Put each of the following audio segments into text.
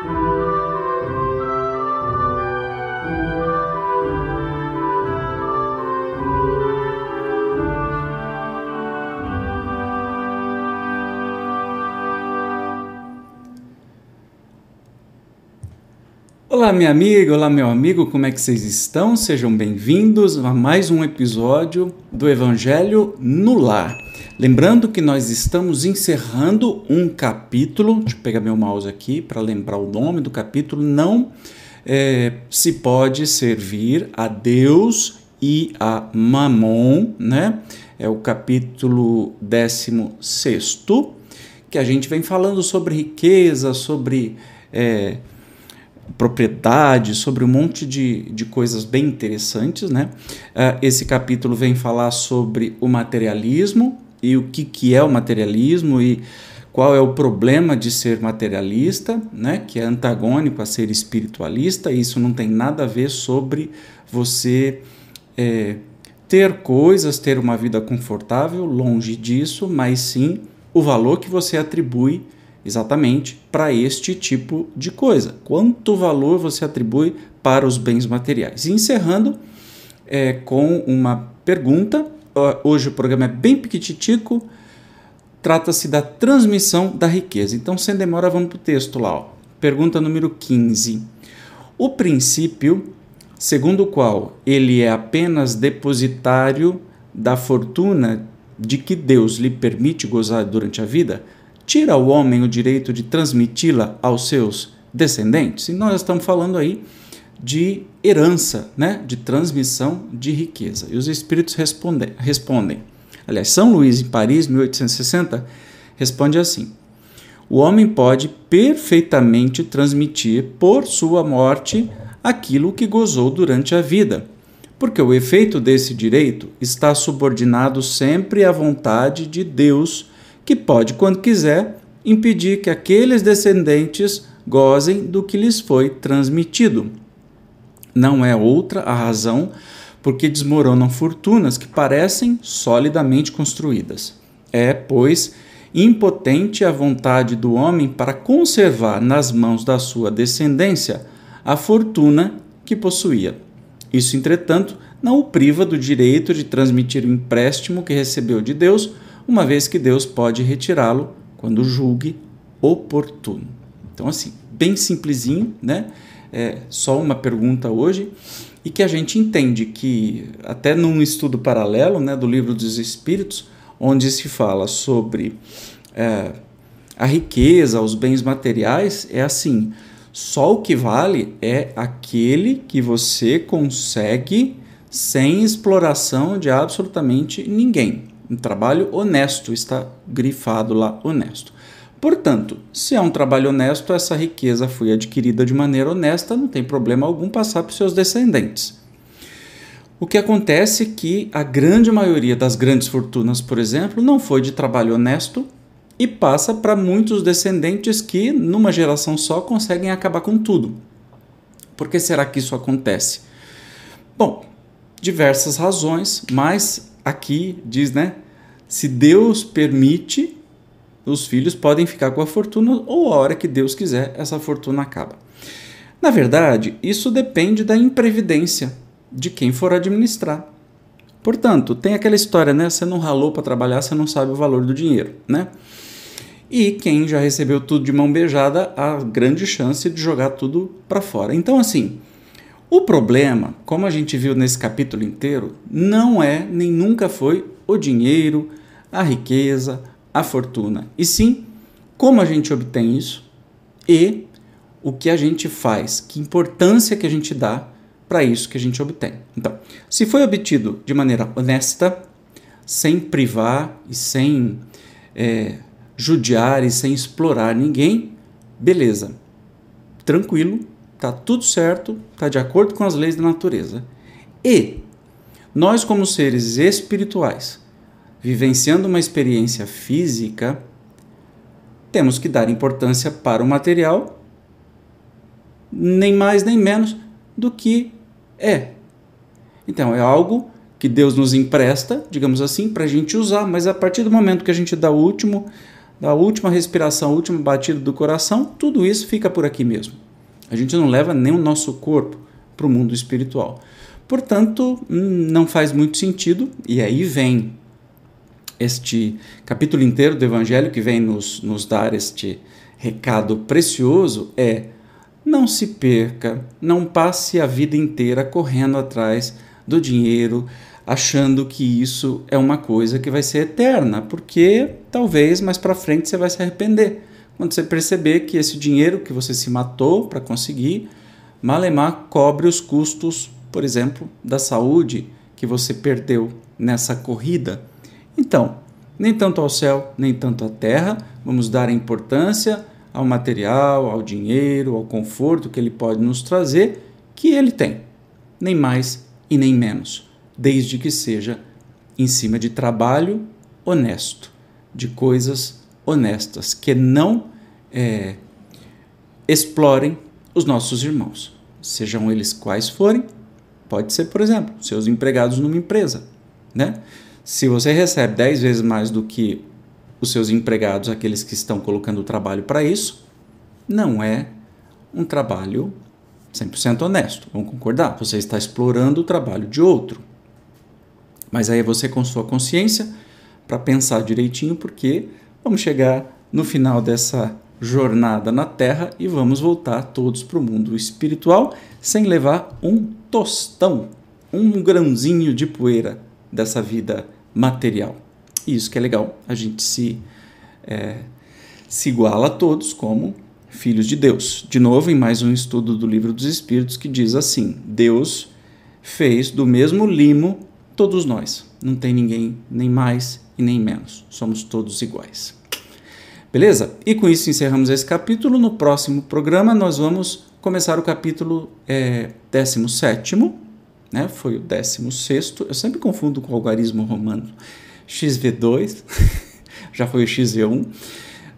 Olá, minha amiga, olá, meu amigo, como é que vocês estão? Sejam bem-vindos a mais um episódio do Evangelho no Lar. Lembrando que nós estamos encerrando um capítulo, deixa eu pegar meu mouse aqui para lembrar o nome do capítulo, não é, se pode servir a Deus e a Mamon, né? É o capítulo 16, que a gente vem falando sobre riqueza, sobre. É, propriedade, sobre um monte de, de coisas bem interessantes. Né? Uh, esse capítulo vem falar sobre o materialismo e o que, que é o materialismo e qual é o problema de ser materialista, né? que é antagônico a ser espiritualista. Isso não tem nada a ver sobre você é, ter coisas, ter uma vida confortável, longe disso, mas sim o valor que você atribui exatamente para este tipo de coisa. Quanto valor você atribui para os bens materiais? E encerrando é, com uma pergunta. Hoje o programa é bem piquititico. Trata-se da transmissão da riqueza. Então, sem demora, vamos para o texto lá. Ó. Pergunta número 15. O princípio segundo o qual ele é apenas depositário da fortuna de que Deus lhe permite gozar durante a vida, tira ao homem o direito de transmiti-la aos seus descendentes? E nós estamos falando aí de herança, né? de transmissão de riqueza. E os espíritos respondem. respondem. Aliás, São Luís, em Paris, 1860, responde assim: O homem pode perfeitamente transmitir por sua morte aquilo que gozou durante a vida, porque o efeito desse direito está subordinado sempre à vontade de Deus que pode, quando quiser, impedir que aqueles descendentes gozem do que lhes foi transmitido. Não é outra a razão porque desmoronam fortunas que parecem solidamente construídas. É, pois, impotente a vontade do homem para conservar nas mãos da sua descendência a fortuna que possuía. Isso, entretanto, não o priva do direito de transmitir o empréstimo que recebeu de Deus uma vez que Deus pode retirá-lo quando julgue oportuno. Então, assim, bem simplesinho, né? É só uma pergunta hoje e que a gente entende que até num estudo paralelo, né, do livro dos Espíritos, onde se fala sobre é, a riqueza, os bens materiais, é assim: só o que vale é aquele que você consegue sem exploração de absolutamente ninguém. Um trabalho honesto, está grifado lá honesto. Portanto, se é um trabalho honesto, essa riqueza foi adquirida de maneira honesta, não tem problema algum passar para os seus descendentes. O que acontece é que a grande maioria das grandes fortunas, por exemplo, não foi de trabalho honesto e passa para muitos descendentes que, numa geração só, conseguem acabar com tudo. Por que será que isso acontece? Bom, diversas razões, mas aqui diz, né? Se Deus permite, os filhos podem ficar com a fortuna ou a hora que Deus quiser, essa fortuna acaba. Na verdade, isso depende da imprevidência de quem for administrar. Portanto, tem aquela história, né? Você não ralou para trabalhar, você não sabe o valor do dinheiro, né? E quem já recebeu tudo de mão beijada, há grande chance de jogar tudo para fora. Então, assim, o problema, como a gente viu nesse capítulo inteiro, não é nem nunca foi o dinheiro, a riqueza, a fortuna, e sim como a gente obtém isso e o que a gente faz, que importância que a gente dá para isso que a gente obtém. Então, se foi obtido de maneira honesta, sem privar e sem é, judiar e sem explorar ninguém, beleza, tranquilo, Tá tudo certo, tá de acordo com as leis da natureza. E nós, como seres espirituais, vivenciando uma experiência física, temos que dar importância para o material, nem mais nem menos do que é. Então, é algo que Deus nos empresta, digamos assim, para a gente usar, mas a partir do momento que a gente dá o último da última respiração, última batida do coração, tudo isso fica por aqui mesmo. A gente não leva nem o nosso corpo para o mundo espiritual. Portanto, hum, não faz muito sentido, e aí vem este capítulo inteiro do Evangelho que vem nos, nos dar este recado precioso: é não se perca, não passe a vida inteira correndo atrás do dinheiro, achando que isso é uma coisa que vai ser eterna, porque talvez mais para frente você vai se arrepender. Quando você perceber que esse dinheiro que você se matou para conseguir, malemar cobre os custos, por exemplo, da saúde que você perdeu nessa corrida. Então, nem tanto ao céu, nem tanto à terra, vamos dar importância ao material, ao dinheiro, ao conforto que ele pode nos trazer, que ele tem, nem mais e nem menos, desde que seja em cima de trabalho honesto, de coisas honestas, que não é, explorem os nossos irmãos, sejam eles quais forem. Pode ser, por exemplo, seus empregados numa empresa, né? Se você recebe 10 vezes mais do que os seus empregados, aqueles que estão colocando o trabalho para isso, não é um trabalho 100% honesto. Vamos concordar? Você está explorando o trabalho de outro. Mas aí é você com sua consciência para pensar direitinho, porque vamos chegar no final dessa jornada na Terra e vamos voltar todos para o mundo espiritual sem levar um tostão, um grãozinho de poeira dessa vida material. Isso que é legal, a gente se, é, se iguala a todos como filhos de Deus. De novo, em mais um estudo do Livro dos Espíritos que diz assim: Deus fez do mesmo limo todos nós. Não tem ninguém nem mais e nem menos. Somos todos iguais. Beleza? E com isso encerramos esse capítulo. No próximo programa nós vamos começar o capítulo é, 17, né? Foi o 16. Eu sempre confundo com o algarismo romano. XV2, já foi o XV1.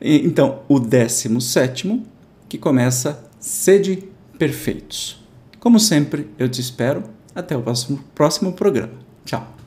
Então, o 17, que começa Sede Perfeitos. Como sempre, eu te espero. Até o próximo, próximo programa. Tchau.